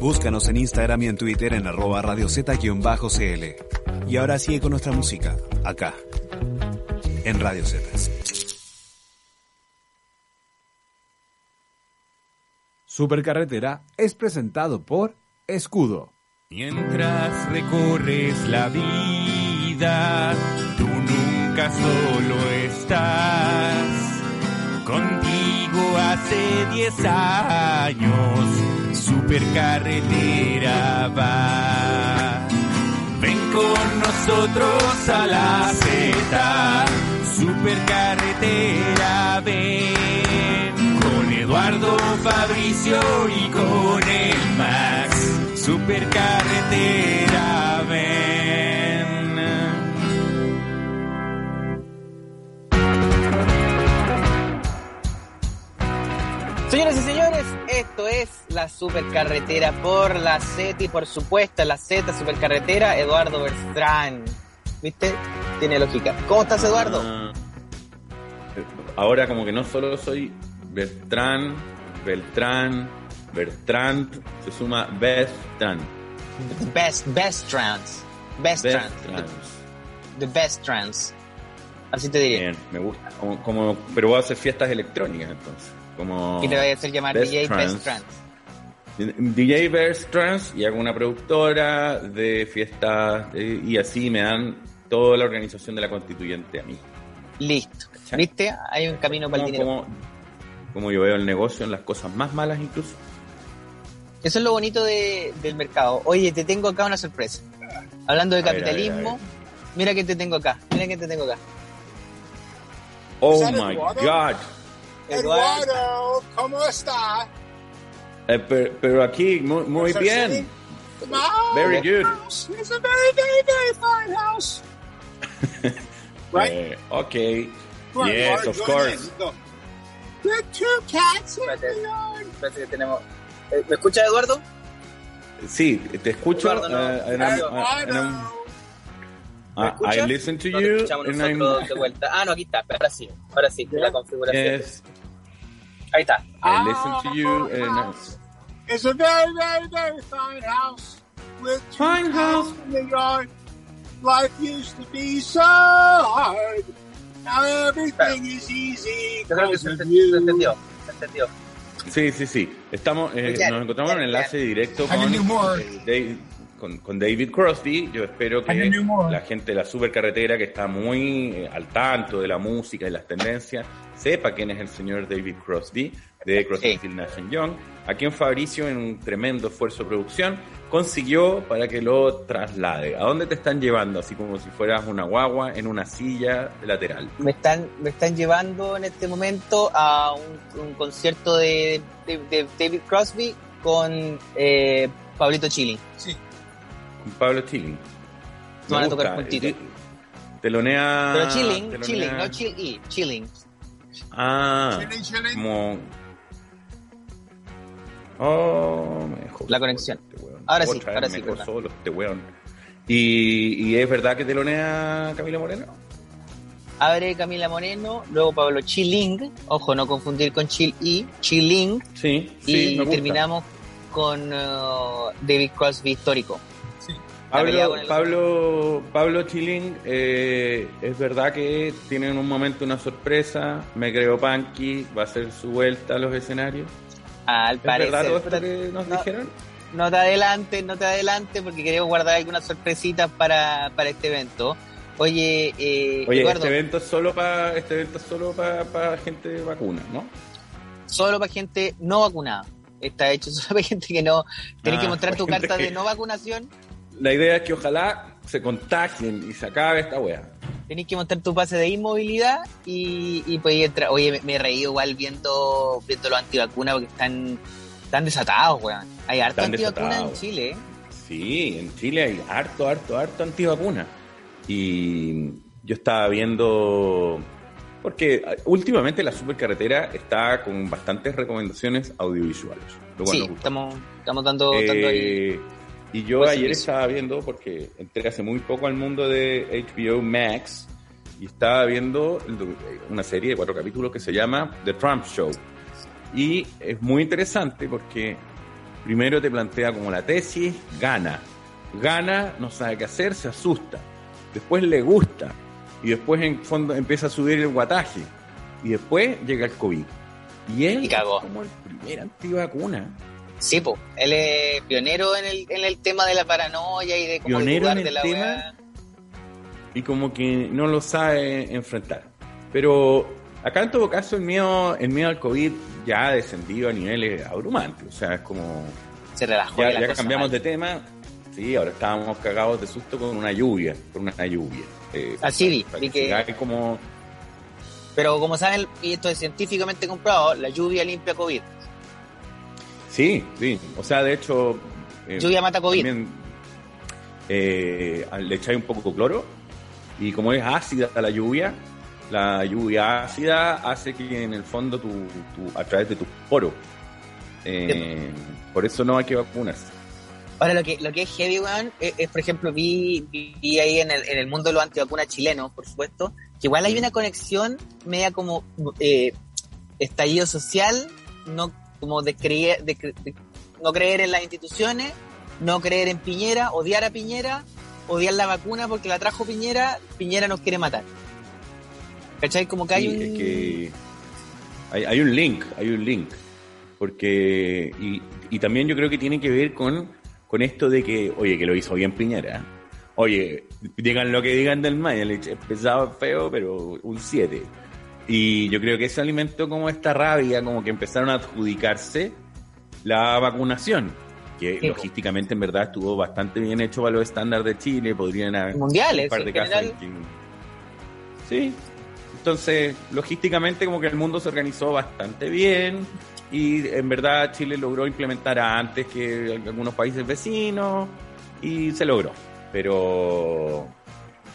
Búscanos en Instagram y en Twitter en arroba radio Z-cl. Y ahora sigue con nuestra música, acá, en Radio Z. Supercarretera es presentado por Escudo. Mientras recorres la vida, tú nunca solo estás. Contigo hace 10 años, supercarretera va. Ven con nosotros a la Z, supercarretera ven. Con Eduardo Fabricio y con el Max, supercarretera ven. Señoras y señores, esto es la supercarretera por la Z y por supuesto la Z supercarretera Eduardo Bertrán. ¿Viste? Tiene lógica. ¿Cómo estás, Eduardo? Ah, ahora como que no solo soy Beltrán, Beltrán, Bertrand, se suma Beltrán. Best, best trans. Best, trans. Beltrán. The best trans. Así te diría. Bien, me gusta. Como, como- pero voy a hacer fiestas electrónicas entonces. Como Y te voy a hacer llamar Best DJ Trans. Best Trans. DJ Best Trans y hago una productora de fiestas eh, y así me dan toda la organización de la constituyente a mí. Listo. ¿Cachai? ¿Viste? Hay un camino para el Como, dinero. como, como yo veo el negocio en las cosas más malas incluso. Eso es lo bonito de- del mercado. Oye, te tengo acá una sorpresa. Hablando de A ver, a ver, capitalismo, a ver. mira que te tengo acá. Mira que te tengo acá. Oh my? God. Eduardo. Eduardo, ¿cómo está? Eh, pero, pero aquí muy, muy bien. No, Very the good. house is a very, very, very fine house. right? Eh, okay. On, yes, Eduardo, of course. are two cats in Espérate. the yard. Espérate que tenemos. Eh, ¿Me escucha Eduardo? Sí, te escucho. Eduardo, no. eh, and I'm- and I'm- Eduardo. ¿Me I- listen to No you. and I'm- de vuelta. Ah, no, aquí está. Ahora sí. Ahora sí. La configuración. Yes, Ahí está. I listen to you. and I- It's a very, very, very fine house with two Fine house. in the yard. Life used to be so hard. Now everything is easy Yo creo que se, of ent- you. se entendió. Se entendió. Sí, sí, sí. Estamos, eh, nos encontramos en un ya, enlace directo con, eh, Dave- con, con David Crosby. Yo espero que la gente de la supercarretera que está muy eh, al tanto de la música y las tendencias sepa quién es el señor David Crosby de Crosby, Sí. Nash Young, a quien Fabricio en un tremendo esfuerzo de producción consiguió para que lo traslade. ¿A dónde te están llevando? Así como si fueras una guagua en una silla lateral. Me están, me están llevando en este momento a un, un concierto de, de- de David Crosby con eh, Pablito Chili. Sí. Con Pablo Chilling. Me Van a tocar juntitos. Eh, Telonea. Pero chilling, telonea- chilling, no chill y, chilling. Ah, Chilling, chilling. como. Oh, me dejó La conexión. este weón. Ahora sí, Otra ahora sí, solo este weón. Y, y es verdad que telonea Camila Moreno. Abre Camila Moreno, luego Pablo Chilling, ojo, no confundir con Chill y, Chilling, Sí, sí, y me gusta. terminamos con uh, David Crosby histórico. Pablo, Pablo, Pablo Chilling, eh, es verdad que tiene en un momento una sorpresa. Me creo Punky, va a hacer su vuelta a los escenarios. Al ¿Es verdad parecer. todo esto que nos no. dijeron? No te adelantes, no te adelantes, porque queremos guardar algunas sorpresitas para, para este evento. Oye, eh, Oye, Eduardo, este evento es solo para este evento es solo para gente vacuna, ¿no? solo para gente no vacunada. Está hecho solo para gente que no. Tenés Ah, que mostrar tu carta de que- no vacunación. La idea es que ojalá se contagien y se acabe esta wea. Tenés que mostrar tu pase de inmovilidad y, y pues entrar. Oye, me, me reí igual viendo, viendo los antivacunas porque están, están desatados, weón. Hay harto Están antivacunas en. Chile, ¿eh? Sí, en Chile hay harto, harto, harto antivacuna. Y yo estaba viendo. Porque ah, últimamente la supercarretera está con bastantes recomendaciones audiovisuales. Lo cual Sí, nos gusta. estamos, estamos dando, dando ahí. Y yo buen ayer estaba viendo, porque entré hace muy poco al mundo de HBO Max, y estaba viendo una serie de cuatro capítulos que se llama The Trump Show. Y es muy interesante porque primero te plantea como la tesis, gana. Gana, no sabe qué hacer, se asusta. Después le gusta. Y después en fondo empieza a subir el guataje. Y después llega el COVID. Y él Y como el primer antivacuna. Sí, po. Él es pionero en el, en el tema de la paranoia y de cómo Pionero en de el la tema. y como que no lo sabe enfrentar. Pero acá en todo caso el miedo, el miedo al COVID ya ha descendido a niveles abrumantes. O sea, es como Se relajó. ya, cambiamos mal. de tema. Sí, ahora estábamos cagados de susto con una lluvia, con una lluvia. Eh, Así vi, para vi que que- como Pero como saben, y esto es científicamente comprobado, la lluvia limpia COVID. Sí, sí. O sea, de hecho. eh, Lluvia mata COVID. también, eh, le echáis un poco de cloro y como es ácida la lluvia, la lluvia ácida hace que en el fondo tu, tu- a través de tus poros. eh, por eso no hay que vacunarse. Ahora, lo que, lo que es heavy, weón, es, es, por ejemplo, vi, vi, vi ahí en el, en el mundo de los antivacunas chilenos, por supuesto, que igual hay una conexión media como eh, estallido social, no como de creer, de, cre- de no creer en las instituciones, no creer en Piñera, odiar a Piñera, odiar la vacuna porque la trajo Piñera, Piñera nos quiere matar. ¿Cachai? Como que hay Sí, un... es que hay, hay un link, hay un link. Porque, y, y también yo creo que tiene que ver con, con esto de que, oye, que lo hizo bien Piñera. Oye, digan lo que digan del Mañalich, es pesado, feo, pero un 7. Y yo creo que eso alimentó como esta rabia, como que empezaron a adjudicarse la vacunación, que logísticamente en verdad estuvo bastante bien hecho para los estándares de Chile, podrían haber Mundiales, un par de casos general. en que- Sí. Entonces, logísticamente como que el mundo se organizó bastante bien y en verdad Chile logró implementar antes que algunos países vecinos y se logró. Pero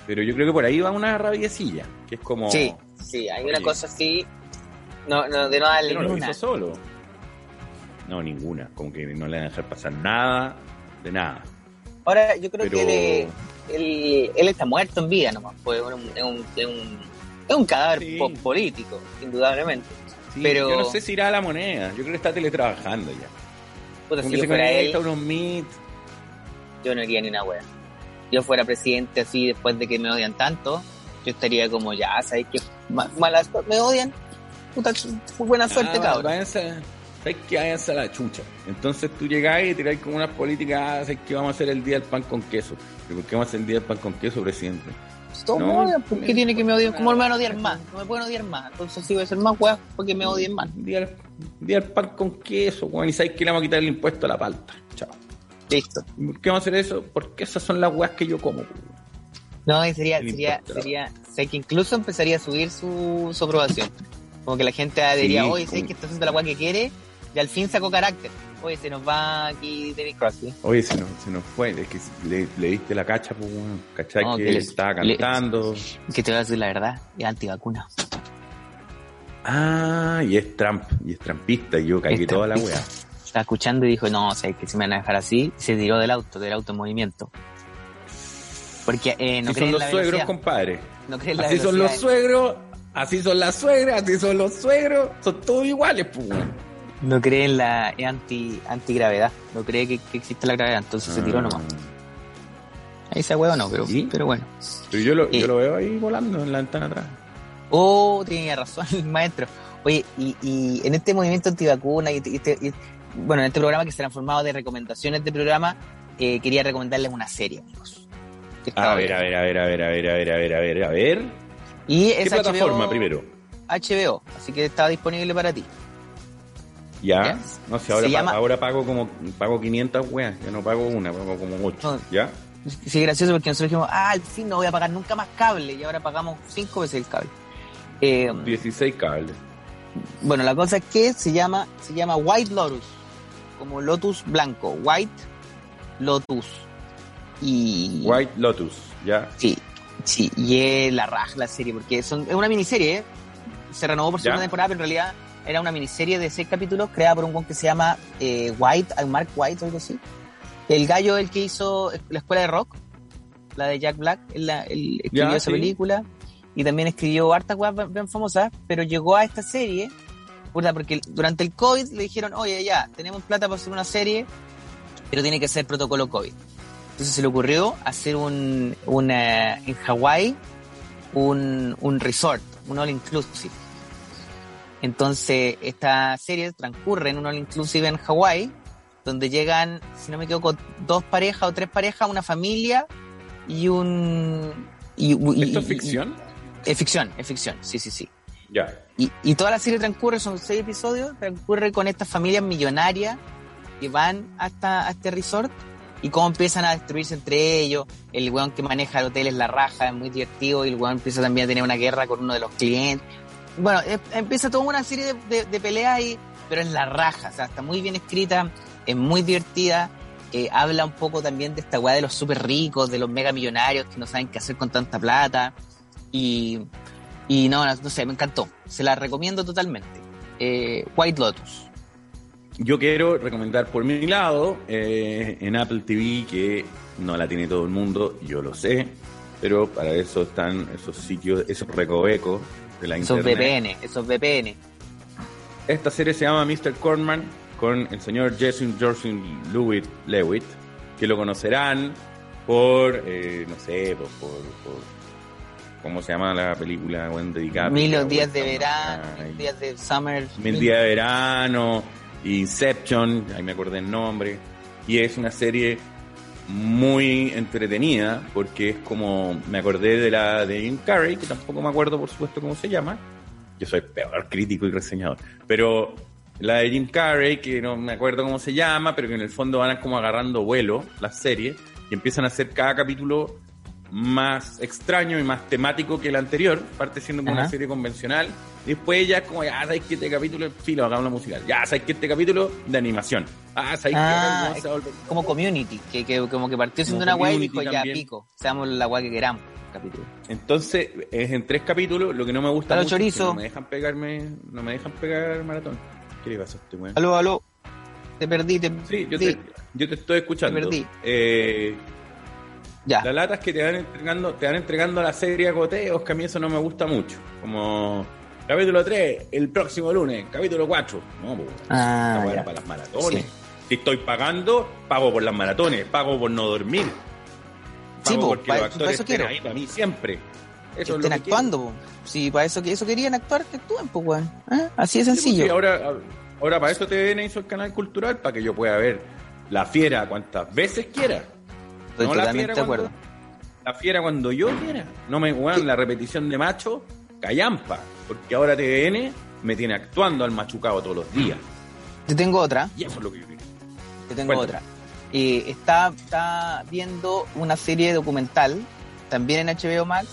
pero yo creo que por ahí va una rabiecilla, que es como Sí, sí, hay una cosa así, no, no, de no darle no lo hizo solo. No, ninguna, como que no le van a dejar pasar nada de nada. Ahora, yo creo Pero- que él, él, él está muerto en vida nomás, pues es un, es un, es un, es un cadáver Sí. político, indudablemente. Sí, Pero- yo no sé si irá a la moneda, yo creo que está teletrabajando ya. Puta, si yo se fuera él, unos meet. yo no haría ni una wea. Yo fuera presidente así después de que me odian tanto, yo estaría como, ya, ¿sabes qué? Ma- Malas, me odian. Puta, buena suerte, Ah, cabrón. váyanse- ¿Sabes que váyanse a la chucha? Entonces tú llegás y tiráis como unas políticas, ah, ¿sabes que vamos a hacer el día del pan con queso? ¿Y por qué vamos a hacer el día del pan con queso, presidente? Todos me no, odian, ¿por qué me- tiene que me odiar? ¿Cómo me van a odiar más? No me pueden odiar más. Entonces sí voy a ser más weá porque me odien más. Día del pan con queso, weón, y sabes que le vamos a quitar el impuesto a la palta. Chao. Listo. ¿Y ¿Por qué vamos a hacer eso? Porque esas son las weas que yo como. No, y sería, El sería, sería, sé que incluso empezaría a subir su, su aprobación. Como que la gente diría, Sí, oye, sé que está haciendo la weá que quiere, y al fin sacó carácter. Oye, se nos va aquí David Crosby. Oye, se nos, se nos fue, es que le, le diste la cacha, pues, weón. ¿Cachai? No, que que le- estaba le- cantando. Que te voy a decir la verdad, es antivacuna. Ah, y es Trump, y es trampista, y yo Es toda la trampista. Estaba escuchando y dijo, no, sé que si me van a dejar así, se tiró del auto, del auto en movimiento. Porque eh, no así creen son los la suegros, compadre. No creen en la Así son los suegros, así son las suegras, así son los suegros, son todos iguales, pues. No cree en la anti, antigravedad. No cree que, que existe la gravedad, entonces se tiró nomás. Ahí se huevo no, pero, ¿Sí? pero bueno. Pero yo lo, Eh. yo lo veo ahí volando en la ventana atrás. Oh, tenía razón el maestro. Oye, y, y en este movimiento antivacuna, y, y y- bueno, en este programa que se ha transformado de recomendaciones de programa, eh, quería recomendarles una serie, amigos. A ver, a ver, a ver, a ver, a ver, a ver, a ver, a ver, a ver. Y ¿Qué es plataforma HBO, primero? HBO, así que está disponible para ti. Ya. No sé, ahora, Se pa- llama- ahora pago como pago 500 weas, ya no pago una, pago como 8. No. ¿Ya? Sí, gracioso porque nosotros dijimos, ah, al fin no voy a pagar nunca más cable, y ahora pagamos cinco veces el cable. Eh, 16 cables. Bueno, la cosa es que se llama, se llama White Lotus, como Lotus blanco, White Lotus. Y White Lotus, ¿ya? sí, sí, y es la raja la serie, porque son, es una miniserie, ¿eh? se renovó por segunda Ya. temporada, pero en realidad era una miniserie de seis capítulos creada por un güey que se llama eh, White, eh, Mark White o algo así. El gallo el que hizo la escuela de rock, la de Jack Black, él, la- él escribió Ya, esa sí. película y también escribió hartas bien- bien famosas, pero llegó a esta serie puta, porque durante el COVID le dijeron, oye, ya, tenemos plata para hacer una serie, pero tiene que ser protocolo COVID. Entonces se le ocurrió hacer un, una, en Hawái un, un resort, un all inclusive. Entonces esta serie transcurre en un all inclusive en Hawái, donde llegan, si no me equivoco, dos parejas o tres parejas, una familia y un... Y, y- ¿Esto es ficción? y- es ficción, es ficción, sí, sí, sí. Ya. Y, y toda la serie transcurre, son seis episodios, transcurre con estas familias millonarias que van hasta a este resort y cómo empiezan a destruirse entre ellos. El weón que maneja el hotel es la raja, es muy divertido y el weón empieza también a tener una guerra con uno de los clientes. Bueno, em- empieza toda una serie de, peleas ahí, pero es la raja, o sea, está muy bien escrita, es muy divertida. eh, habla un poco también de esta weá de los súper ricos, de los mega millonarios que no saben qué hacer con tanta plata. Y, y no, no, sé, me encantó. Se la recomiendo totalmente. Eh, White Lotus. Yo quiero recomendar por mi lado eh, en Apple TV, que no la tiene todo el mundo, yo lo sé, pero para eso están esos sitios, esos recovecos de la Esos internet. VPN, esos VPN. Esta serie se llama Mr. Corman con el señor Jason George Lewitt, Lewitt, que lo conocerán por, eh, no sé, por, por, por- ¿cómo se llama la película? Buen dedicada. Mil días de verano, mil días de summer. Mil días de verano, Inception, ahí me acordé el nombre, y es una serie muy entretenida porque es como, me acordé de la de Jim Carrey, que tampoco me acuerdo por supuesto cómo se llama, yo soy peor crítico y reseñador, pero la de Jim Carrey, que no me acuerdo cómo se llama, pero que en el fondo van como agarrando vuelo las series y empiezan a hacer cada capítulo más extraño y más temático que el anterior, parte siendo como Ajá. una serie convencional, después ya es como, ya sabéis que este capítulo es filo, hagamos musical, ya sabéis que este capítulo de animación, ah, sabéis Ah, que volver- Como community, que, que como que partió siendo Como una guay y dijo ya pico, seamos la guay que queramos. Capítulo. Entonces, es en tres capítulos, lo que no me gusta Aló, mucho es que chorizo. no me dejan pegarme, no me dejan pegar maratón. ¿Qué le pasa a este weón? Aló, aló. Te perdí, te Sí, yo te, yo te estoy escuchando. Te perdí. Eh, Ya. las latas que te van entregando, te van entregando la serie a goteos, que a mí eso no me gusta mucho. Como capítulo 3, el próximo lunes, capítulo 4. No, pues, Ah, para las maratones. Sí. Si estoy pagando, pago por las maratones, pago por no dormir. Sí, Pago po, porque pa- los actores eso quiero. ahí para mí siempre. Que es estén lo que quiero. actuando, po. Sí, para eso, que eso querían actuar, que actúen, pues, weón. ¿Ah? Así de Sí, pues, sencillo. sí, ahora, ahora para eso TVN hizo el canal cultural, para que yo pueda ver la fiera cuantas veces quiera. Estoy no la totalmente fiera de acuerdo. La fiera cuando yo quiera. No me weón, la repetición de macho, callampa. Porque ahora TVN me tiene actuando al machucado todos los días. Te tengo otra. Y eso es lo que yo quiero. Te tengo Cuéntame. otra. Eh, está, está viendo una serie documental, también en HBO Max,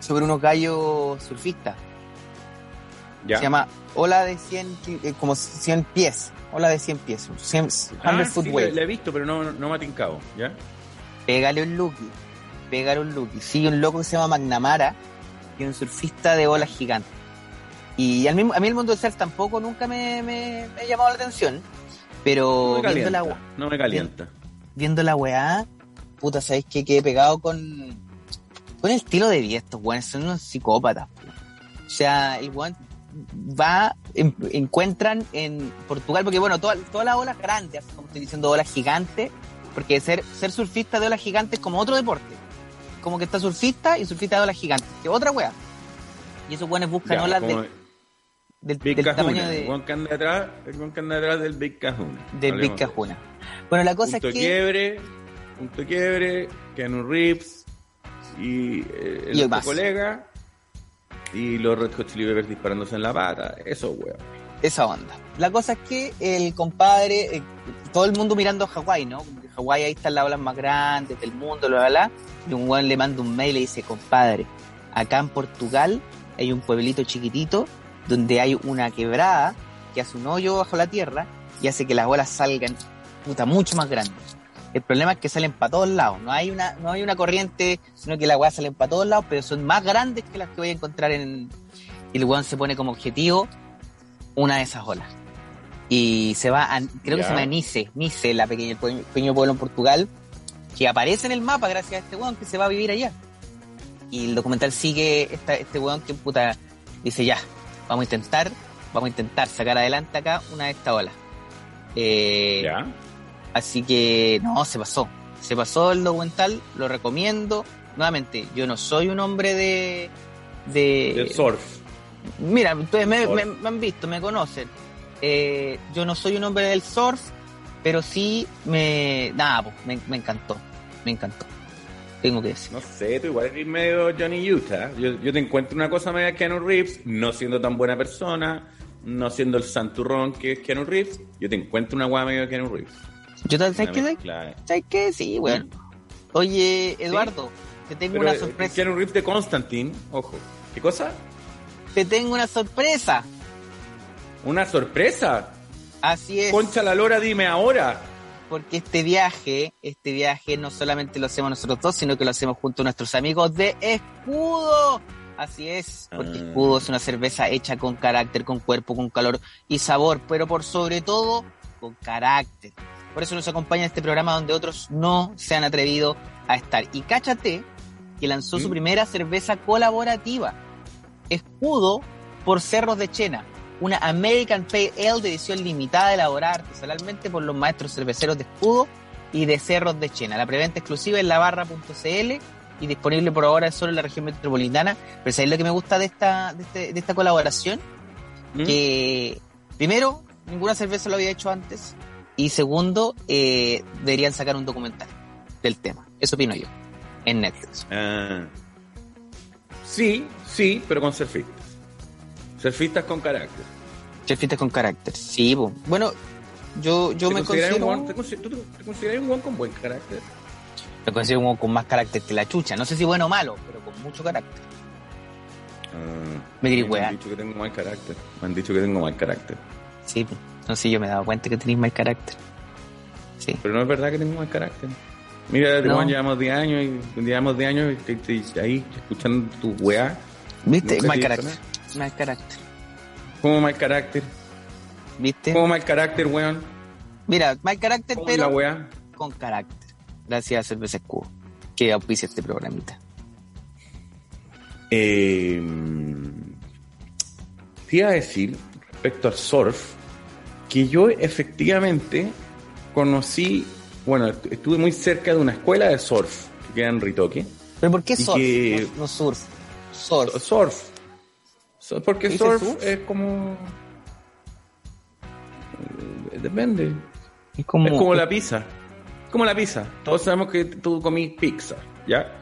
sobre unos gallos surfistas. ¿Ya? Se llama Ola de 100, ki- eh, como 100 pies. Ola de 100 pies. 100, 100 Ah, foot sí, wave. la, he visto, pero no, no me ha tincado. ¿Ya? Pégale un lookie. Pégale un lookie. Sigue un loco que se llama McNamara, que es un surfista de olas gigantes. Y al mismo, a mí el mundo del surf tampoco nunca me, me- me ha llamado la atención. No Pero me viendo la, calienta. No me calienta. viendo la weá, puta, ¿sabéis qué? Quedé pegado con, con el estilo de vida estos weones, son unos psicópatas. O sea, el weón va, en- encuentran en Portugal, porque bueno, toda- todas las olas grandes, como estoy diciendo, olas gigantes, porque ser, ser surfista de olas gigantes es como otro deporte. Como que está surfista y surfista de olas gigantes, que otra weá. Y esos weones buscan Ya, olas de- del, Big del Kahuna. tamaño El de, que anda el weón que anda detrás del Big Kahuna. del Big. Kahuna. Bueno, la cosa punto es que... quiebre, punto quiebre, Keanu Reeves y eh, el Y otro más. colega y los Red Hot Chili Peppers disparándose en la pata, eso weón. esa onda. La cosa es que el compadre, eh, todo el mundo mirando a Hawái, ¿no? Como Hawái ahí están las olas más grandes del mundo, bla, bla, bla. Y un weón le manda un mail y le dice, compadre, acá en Portugal hay un pueblito chiquitito donde hay una quebrada que hace un hoyo bajo la tierra y hace que las olas salgan, puta, mucho más grandes. El problema es que salen para todos lados, no hay una, no hay una corriente, sino que las weas salen para todos lados, pero son más grandes que las que voy a encontrar en... Y el weón se pone como objetivo una de esas olas. Y se va a, creo que se llama Nice, Nice, la pequeña, el pe- pequeño pueblo en Portugal, que aparece en el mapa gracias a este weón que se va a vivir allá. Y el documental sigue esta, este weón que puta dice ya, vamos a intentar vamos a intentar sacar adelante acá una de estas olas. Eh, ¿Ya? Así que no, se pasó. Se pasó el documental, lo recomiendo. Nuevamente, yo no soy un hombre de. de surf. Mira, ustedes me, me- me han visto, me conocen. Eh, yo no soy un hombre del surf, pero sí me. Nada, pues, me, me encantó. Me encantó. Tengo que decir. No sé, tú igual eres medio Johnny Utah. Yo, yo te encuentro una cosa media Keanu Reeves, no siendo tan buena persona, no siendo el santurrón que es Keanu Reeves, yo te encuentro una guay medio Keanu Reeves. Yo tal- ¿Sabes qué? ¿Sabes qué? Sí, bueno. Oye, Eduardo, te tengo Pero una eh, sorpresa. Keanu Reeves de Constantine, ojo. ¿Qué cosa? Te tengo una sorpresa. ¿Una sorpresa? Así es. Concha la lora, dime ahora. porque este viaje, este viaje no solamente lo hacemos nosotros dos, sino que lo hacemos junto a nuestros amigos de Escudo. Así es, porque Ah. Escudo es una cerveza hecha con carácter, con cuerpo, con calor y sabor, pero por sobre todo con carácter. Por eso nos acompaña este programa donde otros no se han atrevido a estar. Y cáchate que lanzó su primera cerveza colaborativa, Escudo por Cerros de Chena, una American Pale Ale de edición limitada elaborada artesanalmente por los maestros cerveceros de Escudo y de Cerros de Chena. La preventa exclusiva en labarra.cl y disponible por ahora solo en la región metropolitana. Pero ¿sabéis lo que me gusta de esta, de, este- de esta colaboración? ¿Mm? Que primero, ninguna cerveza lo había hecho antes y segundo, eh, deberían sacar un documental del tema. Eso opino yo, en Netflix. Ah. Sí, sí, pero con surfistas. Surfistas con carácter. Surfistas con carácter. Sí, po. bueno, yo, yo ¿Te me considero... un guan- te ¿Tú te, consideras un guan con buen carácter? Me considero un con más carácter que la chucha. No sé si bueno o malo, pero con mucho carácter. Ah, Me me han dicho que tengo mal carácter. Me han dicho que tengo mal carácter. Sí, po. No sé, yo me he dado cuenta que tenéis más carácter. Sí. Pero no es verdad que tengo mal carácter. Mira, No. Llevamos 10 años y llevamos 10 años y ahí escuchando tu weá. ¿Viste? Mal carácter. Mal carácter. ¿Cómo mal carácter? ¿Viste? ¿Cómo mal carácter, weón? Mira, mal carácter, ¿Cómo es la pero weá? con carácter. Gracias a Cerveza Escudo, que auspicia este programita. Eh, te iba a decir, respecto al surf, que yo efectivamente conocí, bueno, est- estuve muy cerca de una escuela de surf que queda en Ritoque. ¿Pero por qué surf? que- No, no surf. Surf. Surf. Surf, Porque ¿Dice surf, surf? es como... eh, Depende. Es como, Es como la pizza. Como la pizza. Todos sabemos que tú comís pizza, ¿ya?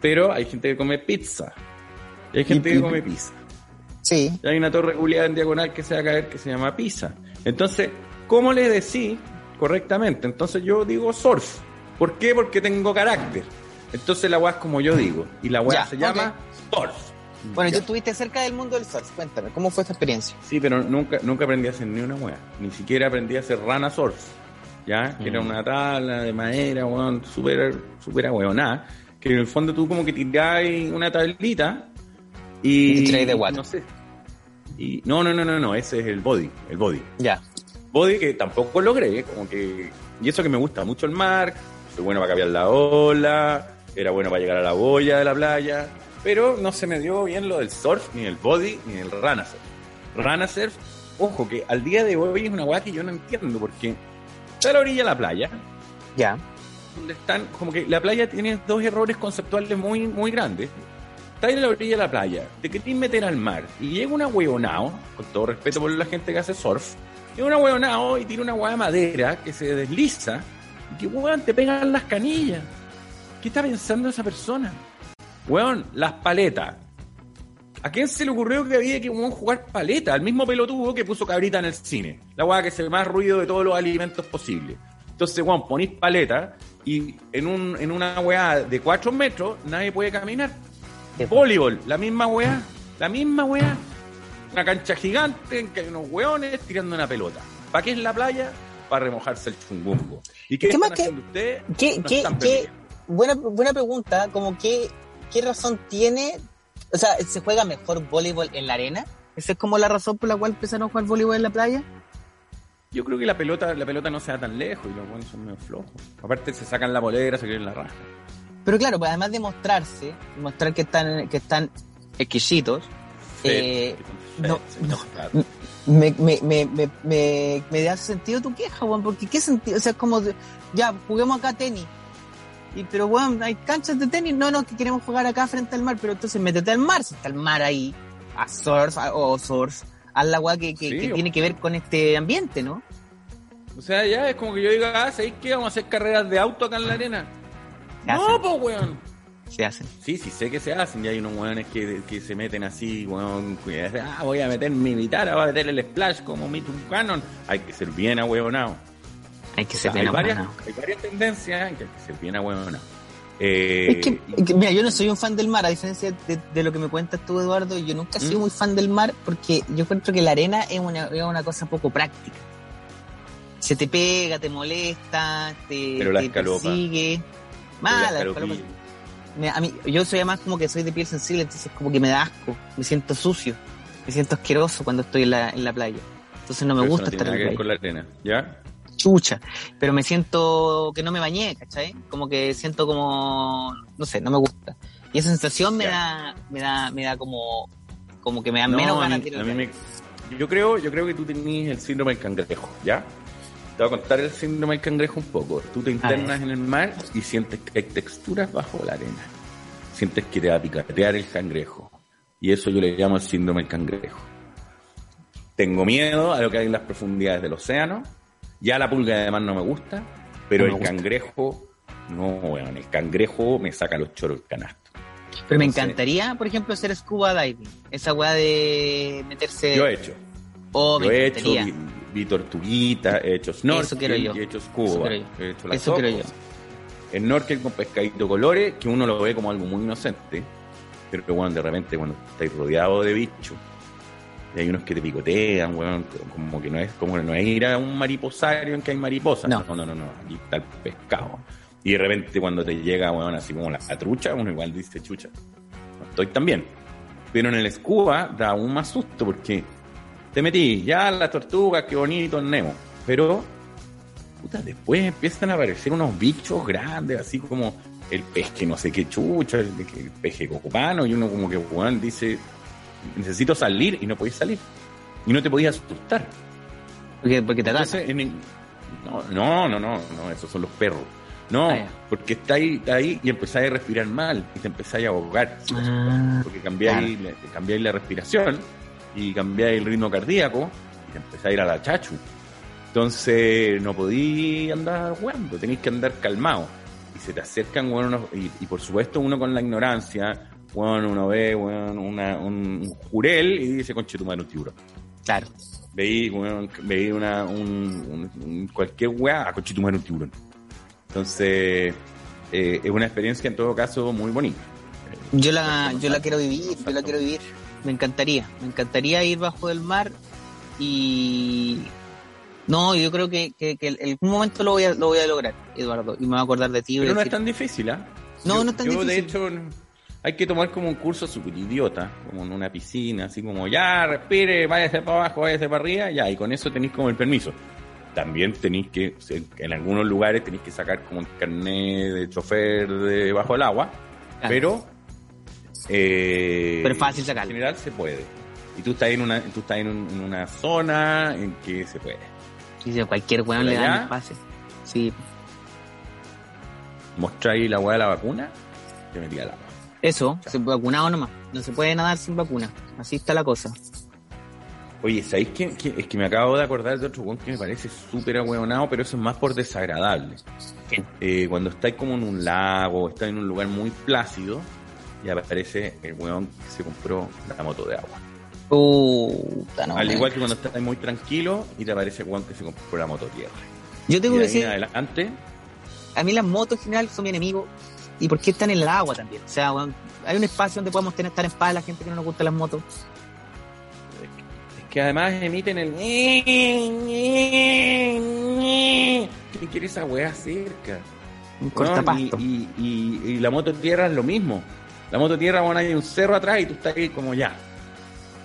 Pero hay gente que come pizza. Y hay gente Y- que come pizza. Sí. Y hay una torre culiada en diagonal que se va a caer que se llama pizza. Entonces, ¿cómo le decís correctamente? Entonces yo digo surf. ¿Por qué? Porque tengo carácter. Entonces la weá es como yo digo. Y la weá se llama surf. Bueno, Ya. tú estuviste cerca del mundo del surf. Cuéntame, ¿cómo fue esta experiencia? Sí, pero nunca, nunca aprendí a hacer ni una weá. Ni siquiera aprendí a hacer rana surf. ¿Ya? Que era Mm. una tabla de madera, weón, súper, súper ahueonada. Que en el fondo tú como que tiráis una tablita y... Y de guata. No sé. Y, no, no, no, no, no, ese es el body, el body. Ya. Body que tampoco logré, como que... Y eso que me gusta mucho el mar, soy bueno para cambiar la ola, era bueno para llegar a la boya de la playa, pero no se me dio bien lo del surf, ni el body, ni el rana surf. Rana surf, ojo, que al día de hoy es una weá que yo no entiendo, porque está a la orilla de la playa, Ya. donde están, como que la playa tiene dos errores conceptuales muy, muy grandes. Está en la orilla de la playa, te querés meter al mar y llega una huevonao, con todo respeto por la gente que hace surf, llega una huevonao y tiene una hueá de madera que se desliza y que weón te pegan las canillas. ¿Qué está pensando esa persona? Weón, las paletas. ¿A quién se le ocurrió que había que jugar paleta? Al mismo pelotudo que puso cabrita en el cine. La hueá que se ve más ruido de todos los alimentos posibles. Entonces, weón, ponís paleta y en, un, en una weá de 4 metros nadie puede caminar. Voleibol, la misma weá, la misma weá. Una cancha gigante en que hay unos weones tirando una pelota. ¿Para qué es la playa? Para remojarse el chungumbo. ¿Y qué, ¿Qué están más que- ustedes? ¿Qué, No qué, buena, buena pregunta, como qué, qué razón tiene, o sea, ¿se juega mejor voleibol en la arena? ¿Esa es como la razón por la cual empezaron a jugar voleibol en la playa? Yo creo que la pelota, la pelota no se da tan lejos y los buenos son medio flojos. Aparte se sacan la bolera, se quieren la raja. Pero claro, pues además de mostrarse, mostrar que están, que están exquisitos, me, me, da sentido tu queja, weón, porque qué sentido, o sea, como, de- ya, juguemos acá tenis. Y, pero, weón, hay canchas de tenis, no, no, que queremos jugar acá frente al mar, pero entonces métete al mar, si está el mar ahí, a surf, a- o surf, la weá que, que, Sí, que o- tiene que ver con este ambiente, ¿no? O sea, ya es como que yo diga, ah, ¿sabéis qué? Vamos a hacer carreras de auto acá en la arena. Se No, hacen, pues, weón. se hacen. Sí, sí, sé que se hacen. Y hay unos weones que, que se meten así, weón. que, Ah, voy a meter mi guitarra, voy a meter el splash como mi Canon. Hay que ser bien ahueonado. Hay que O ser sea, hay, bien varias, ahueonado. hay varias tendencias en que hay que ser bien ahueonado. Eh, Es que, es que, mira, yo no soy un fan del mar, a diferencia de, de lo que me cuentas tú, Eduardo. Yo nunca he sido ¿Mm? muy fan del mar porque yo encuentro que la arena es una, es una cosa poco práctica. Se te pega, te molesta, te, Pero la te persigue. Mala. Me- a mí, yo soy además como que soy de piel sensible, entonces como que me da asco, me siento sucio, me siento asqueroso cuando estoy en la, en la playa. Entonces no me Pero gusta no estar en la playa. con la arena, ¿ya? Chucha, pero me siento que no me bañé, ¿cachai? Como que siento como, no sé, no me gusta. Y esa sensación me Ya. da, me da, me da como, como que me da No, menos ganas de ir a mí me- yo creo, yo creo que tú tenías el síndrome del cangrejo, ¿ya? Te voy a contar el síndrome del cangrejo un poco. Tú te internas en el mar y sientes que hay texturas bajo la arena. Sientes que te va a picatear el cangrejo. Y eso yo le llamo el síndrome del cangrejo. Tengo miedo a lo que hay en las profundidades del océano. Ya la pulga además no me gusta, pero No me el gusta. cangrejo, no, weón, el cangrejo me saca los choros del canasto. Pero me encantaría, por ejemplo, hacer scuba diving. Esa weá de meterse. Yo he hecho. Oh, me Yo he hecho, encantaría. Vi tortuguitas, he hecho snorkel, Eso he hecho Eso scuba, quiero yo. he hecho las Eso quiero yo. cosas. Snorkel con pescadito colores, que uno lo ve como algo muy inocente, pero que bueno, de repente cuando estáis rodeado de bichos, y hay unos que te picotean, weón, como que no es como no es ir a un mariposario en que hay mariposas, No. no, no, no, no, aquí está el pescado. Y de repente cuando te llega, weón, así como la, la trucha, uno igual dice, chucha, no estoy tan bien. Pero en el scuba da aún más susto porque te metí, ya las tortugas, qué bonito el Nemo. Pero, puta, después empiezan a aparecer unos bichos grandes, así como el pez que no sé qué chucha, el, el peje cocopano, y uno como que, weón, dice, necesito salir y no podéis salir. Y no te podías asustar. Porque, porque te Entonces, en- no, no, no, no, no, esos son los perros. No, Ah, porque está ahí, está ahí y empezáis a respirar mal y te empezáis a ahogar. Ah, Porque cambiáis, la- cambiáis la respiración y cambiáis el ritmo cardíaco y empezáis a ir a la chachu. Entonces no podí andar jugando, tenéis que andar calmado. Y se te acercan, bueno, unos- y, y por supuesto uno con la ignorancia, bueno, uno ve bueno, una, un, un jurel y dice, conche tu madre, un tiburón. claro. Veí, bueno, veí una, un, un- un- cualquier weá, a conche tu madre, un tiburón. Entonces, eh, es una experiencia en todo caso muy bonita. Yo la, yo la quiero vivir, yo la quiero vivir. Me encantaría, me encantaría ir bajo del mar y no, yo creo que, que, que en algún momento lo voy a, lo voy a lograr, Eduardo, y me voy a acordar de ti. Pero no es tan difícil, ¿ah? No, Yo- no es tan yo, de difícil. hecho, no- hay que tomar como un curso súper idiota, como en una piscina, así como, ya, respire, váyase para abajo, váyase para arriba, ya, y con eso tenéis como el permiso. También tenéis que, en algunos lugares tenéis que sacar como un carnet de chofer de bajo el agua, Claro. pero... eh, Pero es fácil sacarlo. En general se puede. Y tú estás en una, tú estás en, un- en una zona en que se puede. y si a cualquier weón ¿Por le dan allá? el pase. Sí, Mostráis la hueá de la vacuna, te metí al agua. eso, se vacunado nomás. No se puede nadar sin vacuna. Así está la cosa. Oye, ¿sabéis? Que- Es que me acabo de acordar de otro weón que me parece súper ahueonado, pero eso es más por desagradable. Eh, cuando estáis como en un lago, estáis en un lugar muy plácido, y aparece el weón que se compró la moto de agua. Puta, no, Al igual que cuando estás muy tranquilo y te aparece el weón que se compró la moto tierra. Yo tengo y que de decir, adelante, a mí las motos en general son mi enemigo. ¿Y por qué están en el agua también? O sea, weón, hay un espacio donde podemos tener, estar en paz la gente que no nos gusta las motos. es que además emiten el... ¿Qué quiere esa weá cerca? Un cortapasto. y, y, y- y la moto tierra es lo mismo. La moto tierra, bueno, hay un cerro atrás y tú estás ahí como ya.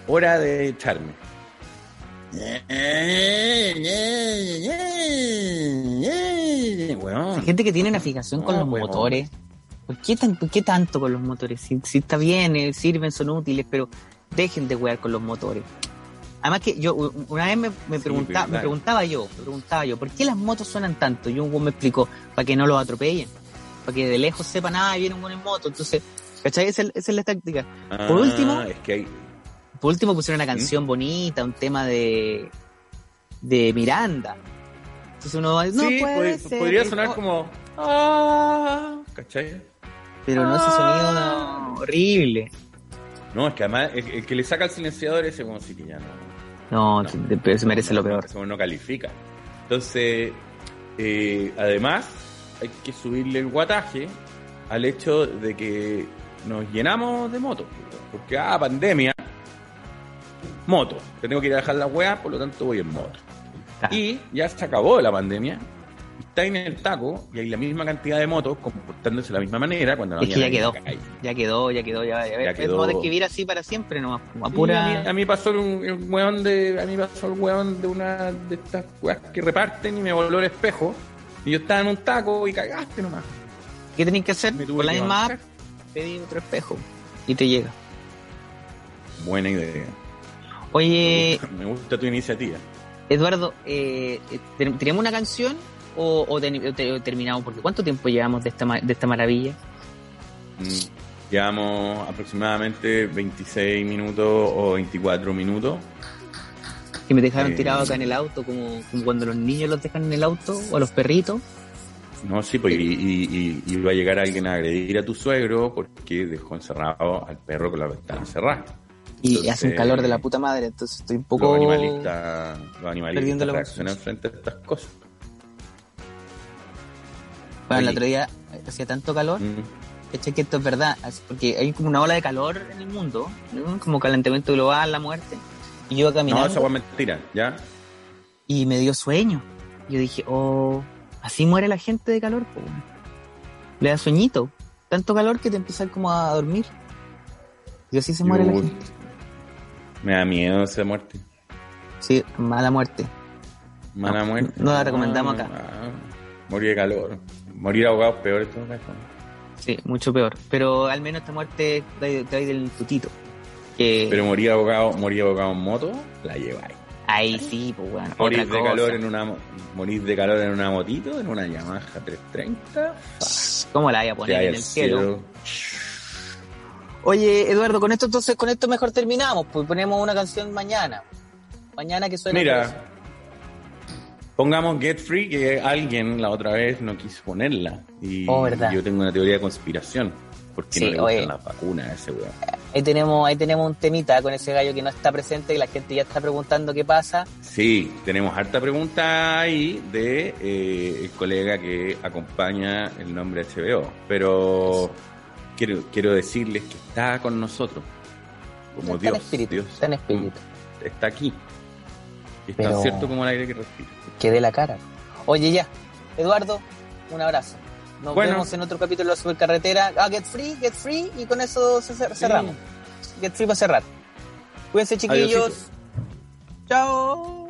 Hora de echarme. Weón. Hay gente que tiene una fijación con los motores. ¿Por qué, tan, por qué tanto con los motores? Si, si está bien, eh, sirven, son útiles, pero dejen de wear con los motores. Además que yo una vez me, me, Sí, pregunta- me preguntaba yo, me preguntaba yo, ¿por qué las motos suenan tanto? Y un güey me explicó, para que no los atropellen, para que de lejos sepan, ah, viene un buen en moto. Entonces, ¿cachai? Esa, es- esa es la táctica. Ah, Por último- Es que hay. Por último pusieron ¿Mm? una canción bonita, un tema de de Miranda. Entonces uno va, no sí, puede ser, podría sonar no- como. Ah, ¿Cachai? Pero no ese sonido no, horrible. No, es que además el, el que le saca el silenciador ese como sí que ya no. No, No. se- merece lo peor. Eso no califica. Entonces, eh, además, hay que subirle el guataje al hecho de que nos llenamos de motos. Porque, ah, pandemia, moto. Te tengo que ir a dejar la weá, por lo tanto voy en moto. Ah. Y ya se acabó la pandemia. Está en el taco y hay la misma cantidad de motos comportándose de la misma manera cuando no Es que ya quedó. Ya quedó, ya quedó, ya, ya, Ya es quedó. de escribir así para siempre, nomás, a pura... a, mí, a mí pasó un, un weón de. A mí pasó el weón de una de estas weas que reparten y me voló el espejo. Y yo estaba en un taco y cagaste nomás. ¿Qué tenéis que hacer? Con la misma app, pedir otro espejo y te llega. Buena idea. Oye, Me gusta tu iniciativa. Eduardo, eh, ¿ten- ¿tenemos una canción o, o ten- o te- o terminamos? Porque ¿cuánto tiempo llevamos de esta, de esta maravilla? Mm, Llevamos aproximadamente 26 minutos o 24 minutos. Que me dejaron Eh. tirado acá en el auto, como, como cuando los niños los dejan en el auto o a los perritos. No, sí, pues, y, y, y- y va a llegar alguien a agredir a tu suegro porque dejó encerrado al perro con la ventana cerrada. Y hace un calor de la puta madre, entonces estoy un poco... Los animalistas, los animalistas reaccionan frente a estas cosas. Bueno, el otro día hacía tanto calor, Mm. que esto es verdad, porque hay como una ola de calor en el mundo, ¿no? como calentamiento global, la muerte. Y yo iba No, caminando esa fue mentira, ¿ya? y me dio sueño. Yo dije, oh, así muere la gente de calor. po, weón. Le da sueñito. Tanto calor que te empiezas como a dormir. Y así se muere la gente. Me da miedo esa muerte. Sí, mala muerte. Mala No, muerte. no la recomendamos acá. ah, morir de calor. Morir ahogado es peor caso. Sí, mucho peor. Pero al menos esta muerte te te da del tutito. Que Pero morir ahogado, morir ahogado en moto, la lleváis. Ahí sí, pues bueno. Morir otra de cosa. calor en una mo- morir de calor en una motito, en una Yamaha 330. ¿Cómo la voy a poner en el cielo? cielo. Oye, Eduardo, con esto entonces, con esto mejor terminamos, pues ponemos una canción mañana. Mañana que suena. Mira, pongamos Get Free, que alguien la otra vez no quiso ponerla. Y Oh, verdad. yo tengo una teoría de conspiración. Porque Sí, no le gustan oye. las vacunas a ese weón. Ahí tenemos, ahí tenemos un temita con ese gallo que no está presente y la gente ya está preguntando qué pasa. Sí, tenemos harta pregunta ahí de eh, el colega que acompaña el nombre HBO, pero quiero, quiero decirles que está con nosotros, como está Dios, en espíritu, Dios está en espíritu. está aquí, es tan cierto como el aire que respira. Que dé la cara. Oye, ya. Eduardo, un abrazo. Nos Bueno. vemos en otro capítulo de la supercarretera. Ah, Get Free, Get Free y con eso ce- ce- cerramos. Get Free para cerrar. Cuídense, chiquillos. Chao.